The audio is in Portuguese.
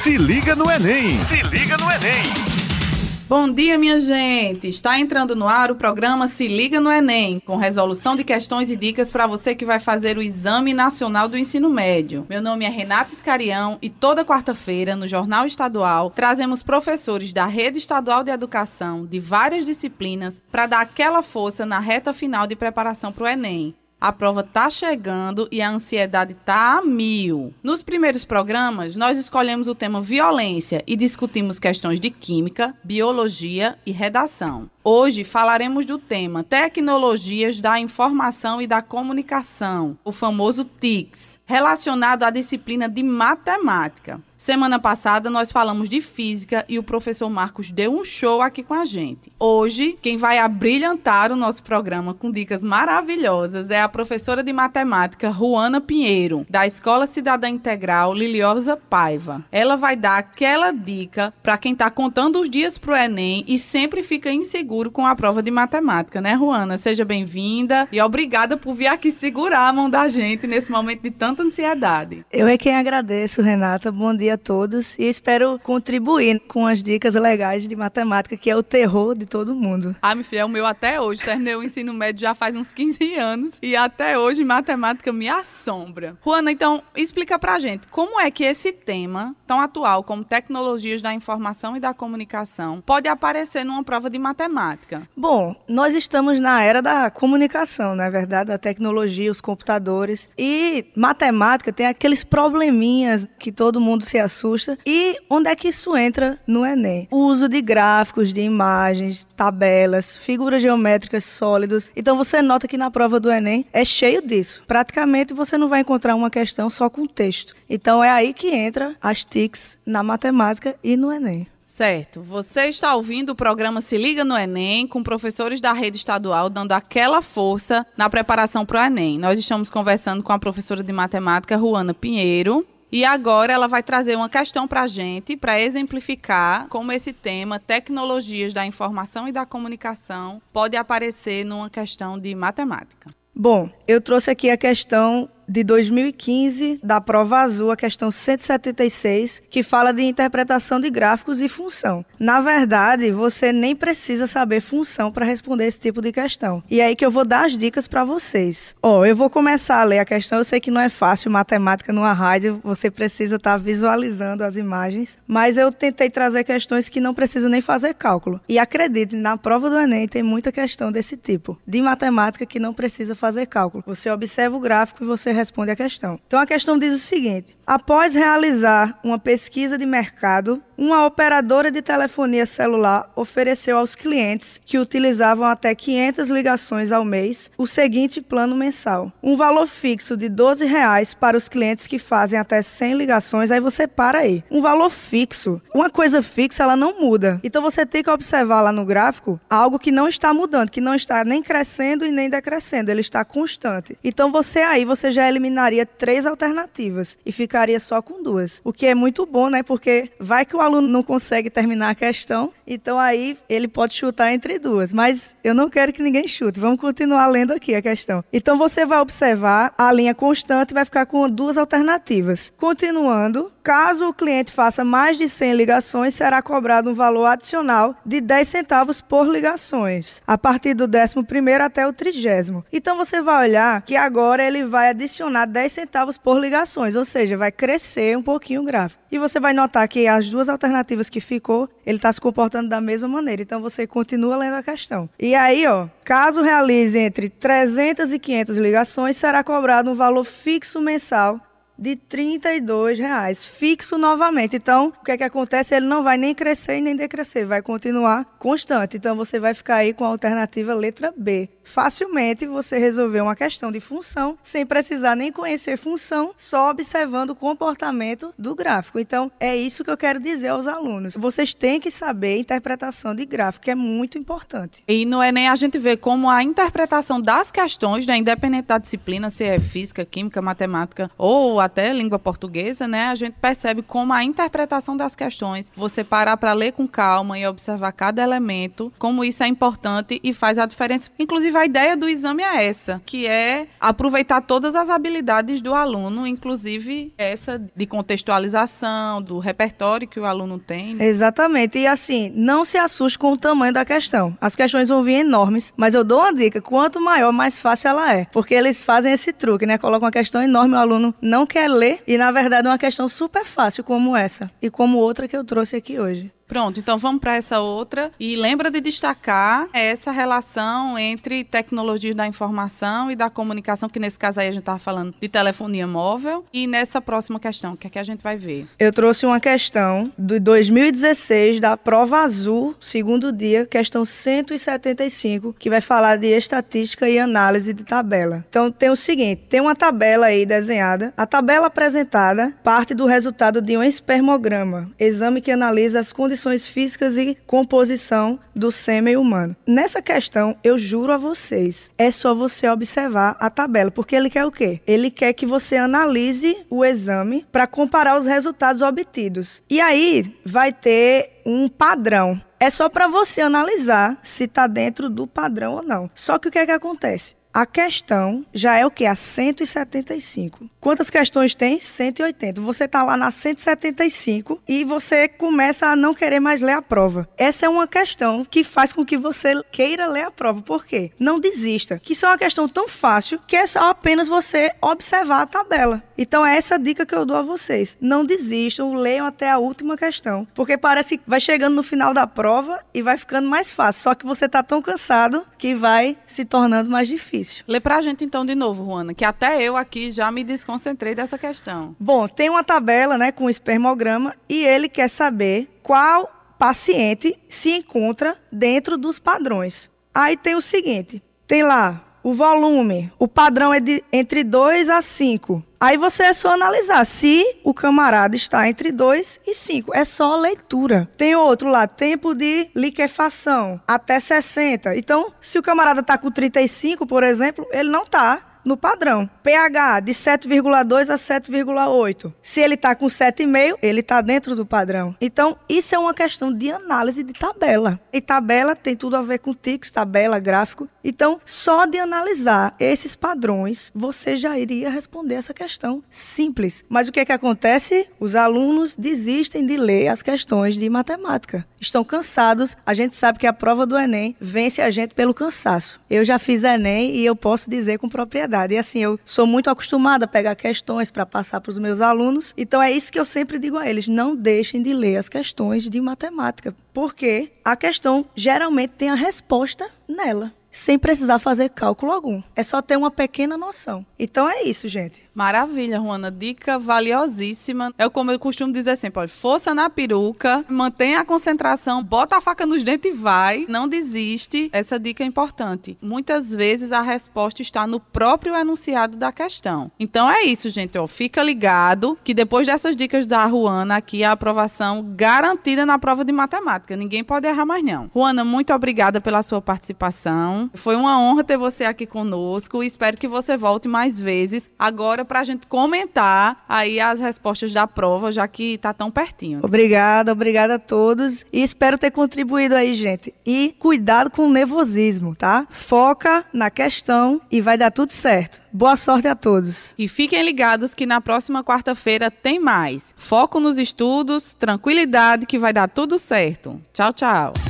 Se liga no Enem! Se liga no Enem! Bom dia, minha gente! Está entrando no ar o programa Se Liga no Enem, com resolução de questões e dicas para você que vai fazer o Exame Nacional do Ensino Médio. Meu nome é Renata Escarião e toda quarta-feira, no Jornal Estadual, trazemos professores da Rede Estadual de Educação de várias disciplinas para dar aquela força na reta final de preparação para o Enem. A prova tá chegando e a ansiedade tá a mil. Nos primeiros programas, nós escolhemos o tema violência e discutimos questões de química, biologia e redação. Hoje falaremos do tema Tecnologias da Informação e da Comunicação, o famoso TICS, relacionado à disciplina de matemática. Semana passada nós falamos de física e o professor Marcos deu um show aqui com a gente. Hoje, quem vai abrilhantar o nosso programa com dicas maravilhosas é a professora de matemática Juana Pinheiro, da Escola Cidadã Integral Liliosa Paiva. Ela vai dar aquela dica para quem está contando os dias para o Enem e sempre fica inseguro com a prova de matemática, né, Juana? Seja bem-vinda e obrigada por vir aqui segurar a mão da gente nesse momento de tanta ansiedade. Eu é quem agradeço, Renata. Bom dia a todos e espero contribuir com as dicas legais de matemática, que é o terror de todo mundo. Ah, meu filho, é o meu até hoje. Terminei o ensino médio já faz uns 15 anos e até hoje matemática me assombra. Juana, então explica pra gente como é que esse tema, tão atual como tecnologias da informação e da comunicação, pode aparecer numa prova de matemática? Bom, nós estamos na era da comunicação, na é verdade, da tecnologia, os computadores e matemática tem aqueles probleminhas que todo mundo se assusta. E onde é que isso entra no Enem? O uso de gráficos, de imagens, tabelas, figuras geométricas sólidos. Então você nota que na prova do Enem é cheio disso. Praticamente você não vai encontrar uma questão só com texto. Então é aí que entra as TICs na matemática e no Enem. Certo. Você está ouvindo o programa Se Liga no Enem, com professores da rede estadual dando aquela força na preparação para o Enem. Nós estamos conversando com a professora de matemática, Juana Pinheiro, e agora ela vai trazer uma questão para a gente, para exemplificar como esse tema, tecnologias da informação e da comunicação, pode aparecer numa questão de matemática. Bom, eu trouxe aqui a questão de 2015 da prova azul, a questão 176, que fala de interpretação de gráficos e função. Na verdade, você nem precisa saber função para responder esse tipo de questão. E é aí que eu vou dar as dicas para vocês. Ó, oh, eu vou começar a ler a questão. Eu sei que não é fácil matemática numa rádio, você precisa estar tá visualizando as imagens, mas eu tentei trazer questões que não precisam nem fazer cálculo. E acredite, na prova do Enem tem muita questão desse tipo, de matemática que não precisa fazer cálculo. Você observa o gráfico e você responde a questão. Então a questão diz o seguinte: após realizar uma pesquisa de mercado, uma operadora de telefonia celular ofereceu aos clientes que utilizavam até 500 ligações ao mês o seguinte plano mensal: um valor fixo de 12 reais para os clientes que fazem até 100 ligações. Aí você para aí. Um valor fixo, uma coisa fixa, ela não muda. Então você tem que observar lá no gráfico algo que não está mudando, que não está nem crescendo e nem decrescendo, ele está constante. Então você aí você já eliminaria três alternativas e ficaria só com duas. O que é muito bom, né? Porque vai que o aluno não consegue terminar a questão, então aí ele pode chutar entre duas. Mas eu não quero que ninguém chute. Vamos continuar lendo aqui a questão. Então você vai observar a linha constante vai ficar com duas alternativas. Continuando, caso o cliente faça mais de 100 ligações, será cobrado um valor adicional de 10 centavos por ligações, a partir do 11 até o 30. Então você vai olhar que agora ele vai adicionar 10 centavos por ligações, ou seja, vai crescer um pouquinho o gráfico. E você vai notar que as duas alternativas que ficou, ele está se comportando da mesma maneira. Então você continua lendo a questão. E aí, ó, caso realize entre 300 e 500 ligações, será cobrado um valor fixo mensal de 32 reais, fixo novamente. Então, o que é que acontece? Ele não vai nem crescer e nem decrescer, vai continuar constante. Então, você vai ficar aí com a alternativa letra B. Facilmente você resolveu uma questão de função sem precisar nem conhecer função, só observando o comportamento do gráfico. Então, é isso que eu quero dizer aos alunos. Vocês têm que saber interpretação de gráfico, que é muito importante. E no Enem a gente vê como a interpretação das questões, né, independente da disciplina, se é física, química, matemática ou a até língua portuguesa, né, a gente percebe como a interpretação das questões, você parar para ler com calma e observar cada elemento, como isso é importante e faz a diferença. Inclusive, a ideia do exame é essa, que é aproveitar todas as habilidades do aluno, inclusive essa de contextualização, do repertório que o aluno tem. Né? Exatamente. E assim, não se assuste com o tamanho da questão. As questões vão vir enormes, mas eu dou uma dica: quanto maior, mais fácil ela é. Porque eles fazem esse truque, né? Colocam uma questão enorme, o aluno não quer ler, e na verdade é uma questão super fácil, como essa, e como outra que eu trouxe aqui hoje. Pronto, então vamos para essa outra. E lembra de destacar essa relação entre tecnologias da informação e da comunicação, que nesse caso aí a gente estava falando de telefonia móvel. E nessa próxima questão, o que é que a gente vai ver? Eu trouxe uma questão de 2016 da prova azul, segundo dia, questão 175, que vai falar de estatística e análise de tabela. Então tem o seguinte: tem uma tabela aí desenhada. A tabela apresentada parte do resultado de um espermograma, exame que analisa as condições condições físicas e composição do sêmen humano. Nessa questão, eu juro a vocês, é só você observar a tabela, porque ele quer o quê? Ele quer que você analise o exame para comparar os resultados obtidos. E aí vai ter um padrão. É só para você analisar se está dentro do padrão ou não. Só que o que é que acontece? A questão já é o que? A 175. Quantas questões tem? 180. Você está lá na 175 e você começa a não querer mais ler a prova. Essa é uma questão que faz com que você queira ler a prova. Por quê? Não desista. Que isso é uma questão tão fácil que é só apenas você observar a tabela. Então é essa dica que eu dou a vocês. Não desistam, leiam até a última questão. Porque parece que vai chegando no final da prova e vai ficando mais fácil. Só que você está tão cansado que vai se tornando mais difícil difícil. Lê pra gente então de novo, Juana, que até eu aqui já me desconcentrei dessa questão. Bom, tem uma tabela, né, com espermograma e ele quer saber qual paciente se encontra dentro dos padrões. Aí tem o seguinte, tem lá o volume, o padrão é de entre 2 a 5. Aí você é só analisar se o camarada está entre 2 e 5. É só leitura. Tem outro lá, tempo de liquefação, até 60. Então, se o camarada está com 35, por exemplo, ele não está no padrão. pH de 7,2 a 7,8. Se ele está com 7,5, ele está dentro do padrão. Então, isso é uma questão de análise de tabela. E tabela tem tudo a ver com TICS, tabela, gráfico. Então, só de analisar esses padrões, você já iria responder essa questão simples. Mas o que é que acontece? Os alunos desistem de ler as questões de matemática. Estão cansados. A gente sabe que a prova do Enem vence a gente pelo cansaço. Eu já fiz Enem e eu posso dizer com propriedade E assim, eu sou muito acostumada a pegar questões para passar para os meus alunos. Então é isso que eu sempre digo a eles: não deixem de ler as questões de matemática, porque a questão geralmente tem a resposta nela sem precisar fazer cálculo algum. É só ter uma pequena noção. Então é isso, gente. Maravilha, Juana. Dica valiosíssima. É como eu costumo dizer sempre: olha, força na peruca, mantenha a concentração, bota a faca nos dentes e vai. Não desiste. Essa dica é importante. Muitas vezes a resposta está no próprio enunciado da questão. Então é isso, gente. Ó, fica ligado que depois dessas dicas da Juana, aqui a aprovação garantida na prova de matemática. Ninguém pode errar mais, não. Juana, muito obrigada pela sua participação. Foi uma honra ter você aqui conosco. Espero que você volte mais vezes. Agora, para a gente comentar aí as respostas da prova, já que está tão pertinho. Obrigada, obrigada a todos. E espero ter contribuído aí, gente. E cuidado com o nervosismo, tá? Foca na questão e vai dar tudo certo. Boa sorte a todos. E fiquem ligados que na próxima quarta-feira tem mais. Foco nos estudos, tranquilidade que vai dar tudo certo. Tchau, tchau.